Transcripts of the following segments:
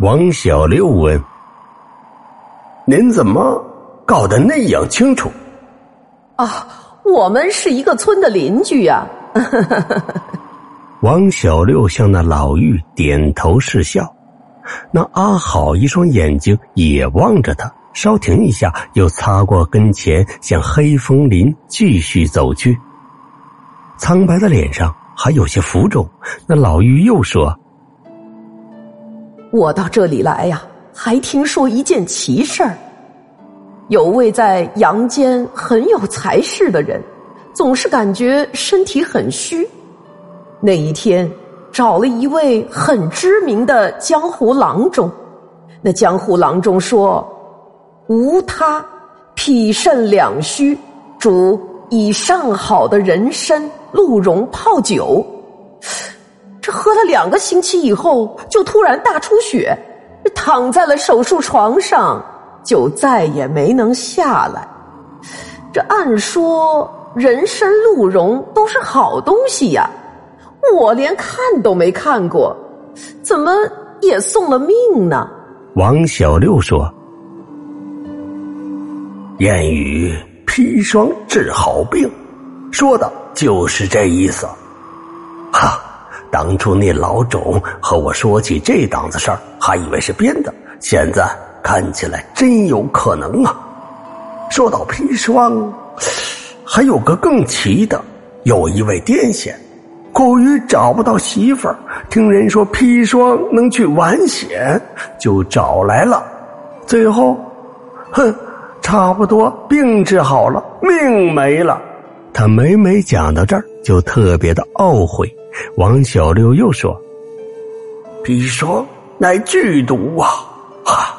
王小六问：“您怎么搞得那样清楚？”啊，我们是一个村的邻居呀。王小六向那老妪点头示笑，那阿好一双眼睛也望着他，稍停一下，又擦过跟前，向黑风林继续走去。苍白的脸上还有些浮肿。那老妪又说。我到这里来呀，还听说一件奇事儿。有位在阳间很有才识的人，总是感觉身体很虚。那一天，找了一位很知名的江湖郎中。那江湖郎中说：“无他，脾肾两虚，主以上好的人参、鹿茸泡酒。”这喝了两个星期以后，就突然大出血，躺在了手术床上，就再也没能下来。这按说人参、鹿茸都是好东西呀，我连看都没看过，怎么也送了命呢？王小六说：“谚语砒霜治好病，说的就是这意思。”哈。当初那老种和我说起这档子事儿，还以为是编的，现在看起来真有可能啊！说到砒霜，还有个更奇的，有一位癫痫，苦于找不到媳妇儿，听人说砒霜能去完险，就找来了，最后，哼，差不多病治好了，命没了。他每每讲到这儿，就特别的懊悔。王小六又说：“砒霜乃剧毒啊！”哈，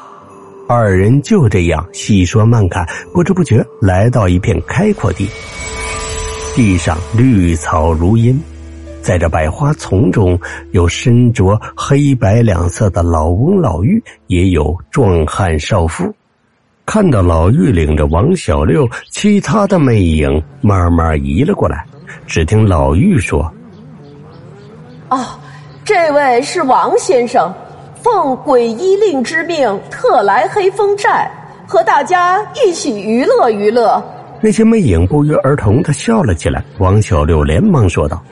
二人就这样细说慢看，不知不觉来到一片开阔地，地上绿草如茵，在这百花丛中，有身着黑白两色的老翁老妪，也有壮汉少妇。看到老妪领着王小六，其他的魅影慢慢移了过来。只听老妪说。哦，这位是王先生，奉鬼医令之命，特来黑风寨和大家一起娱乐娱乐。那些魅影不约而同的笑了起来。王小六连忙说道：“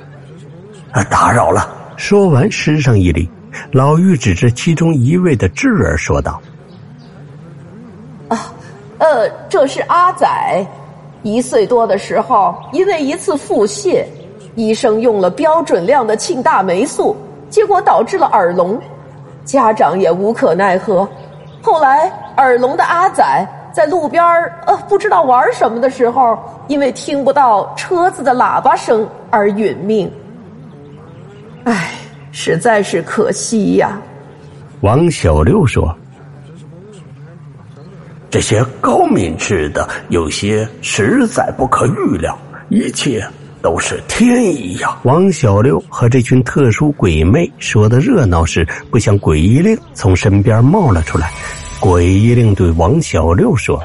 啊，打扰了。”说完，施上一礼。老妪指着其中一位的智儿说道：“啊，呃，这是阿仔，一岁多的时候，因为一次腹泻。”医生用了标准量的庆大霉素，结果导致了耳聋，家长也无可奈何。后来耳聋的阿仔在路边呃不知道玩什么的时候，因为听不到车子的喇叭声而殒命。唉，实在是可惜呀。王小六说：“这些高敏智的，有些实在不可预料，一切。”都是天意呀！王小六和这群特殊鬼魅说的热闹时，不想鬼医令从身边冒了出来。鬼医令对王小六说：“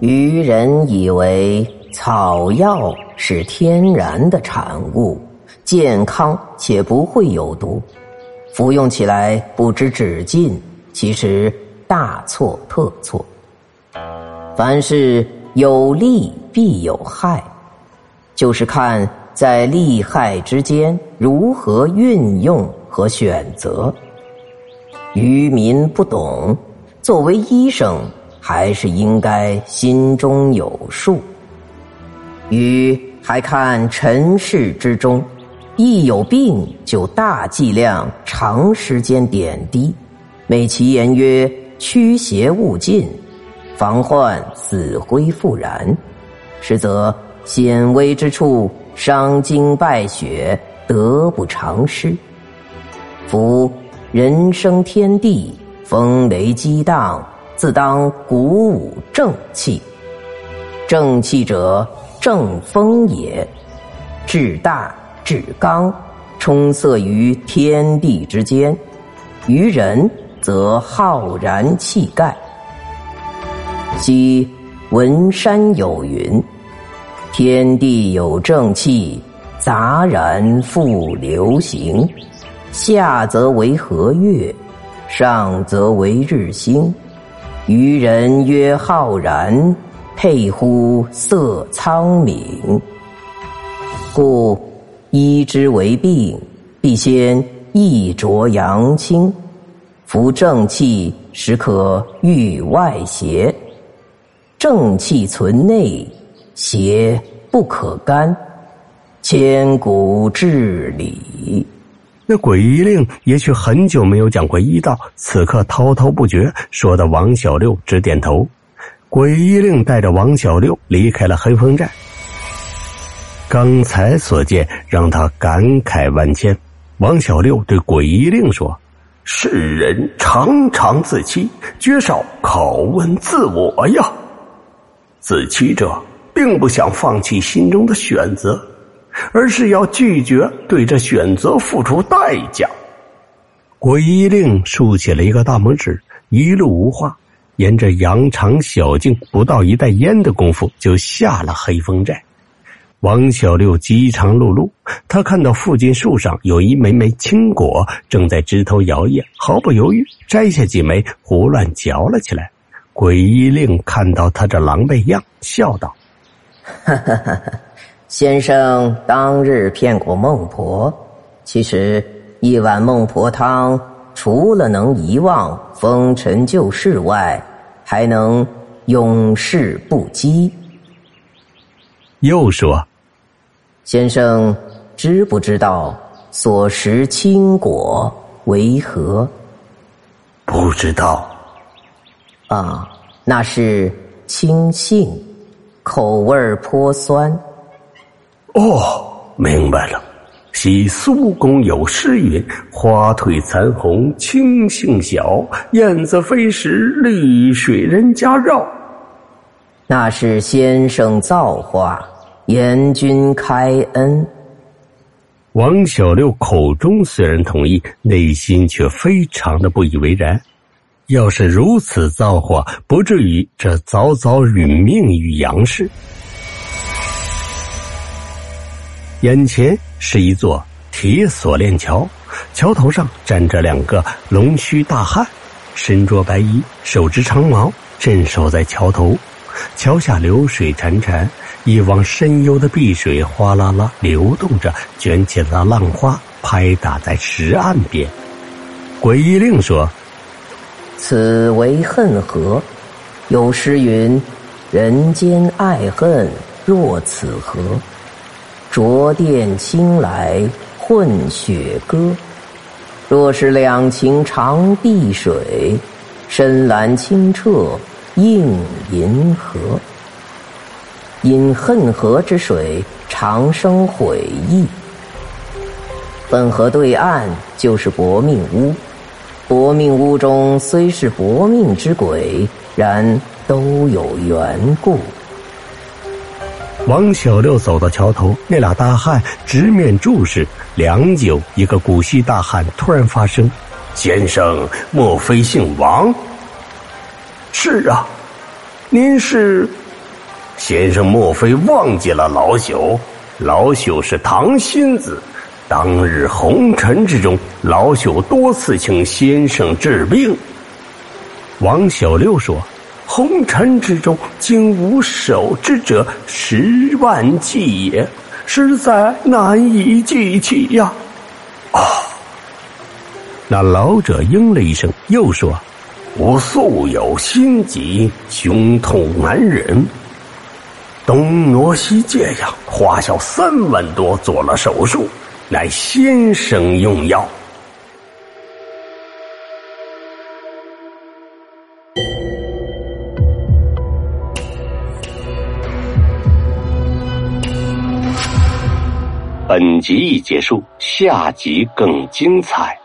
愚人以为草药是天然的产物，健康且不会有毒，服用起来不知止尽，其实大错特错。凡事有利必有害。”就是看在利害之间如何运用和选择。愚民不懂，作为医生还是应该心中有数。愚还看尘世之中，一有病就大剂量、长时间点滴，美其言曰驱邪勿近，防患死灰复燃，实则。险危之处，伤筋败血，得不偿失。夫人生天地，风雷激荡，自当鼓舞正气。正气者，正风也。至大至刚，充塞于天地之间；于人，则浩然气概。昔文山有云。天地有正气，杂然复流行。下则为和月，上则为日星。愚人曰浩然，佩乎色苍冥。故医之为病，必先益浊阳清。服正气，时可御外邪。正气存内，邪不可干。千古至理。那鬼医令也许很久没有讲过医道，此刻滔滔不绝，说的王小六直点头。鬼医令带着王小六离开了黑风寨。刚才所见让他感慨万千。王小六对鬼医令说：“世人常常自欺，绝少拷问自我呀。自欺者并不想放弃心中的选择。”而是要拒绝对这选择付出代价。鬼医令竖起了一个大拇指，一路无话，沿着羊肠小径，不到一袋烟的功夫就下了黑风寨。王小六饥肠辘辘，他看到附近树上有一枚枚青果正在枝头摇曳，毫不犹豫摘下几枚胡乱嚼了起来。鬼医令看到他这狼狈样，笑道：“哈哈哈哈。”先生当日骗过孟婆，其实一碗孟婆汤，除了能遗忘风尘旧事外，还能永世不羁。又说：“先生知不知道所食青果为何？”不知道。啊，那是青杏，口味颇酸。哦，明白了。昔苏公有诗云：“花褪残红青杏小，燕子飞时绿水人家绕。”那是先生造化，严君开恩。王小六口中虽然同意，内心却非常的不以为然。要是如此造化，不至于这早早殒命于杨氏。眼前是一座铁锁链桥，桥头上站着两个龙须大汉，身着白衣，手执长矛，镇守在桥头。桥下流水潺潺，一汪深幽的碧水哗啦啦流动着，卷起了浪花，拍打在石岸边。鬼医令说：“此为恨河。有诗云：‘人间爱恨若此河。’”浊电青来混雪歌，若是两情长碧水，深蓝清澈映银河。因恨河之水长生悔意，恨河对岸就是薄命屋。薄命屋中虽是薄命之鬼，然都有缘故。王小六走到桥头，那俩大汉直面注视良久。一个古稀大汉突然发声：“先生，莫非姓王？”“是啊，您是？”“先生莫非忘记了老朽？老朽是唐新子。当日红尘之中，老朽多次请先生治病。”王小六说。红尘之中，竟无手之者十万计也，实在难以计起呀！啊！那老者应了一声，又说：“我素有心疾，胸痛难忍，东挪西借呀，花销三万多做了手术，乃先生用药。”本集已结束，下集更精彩。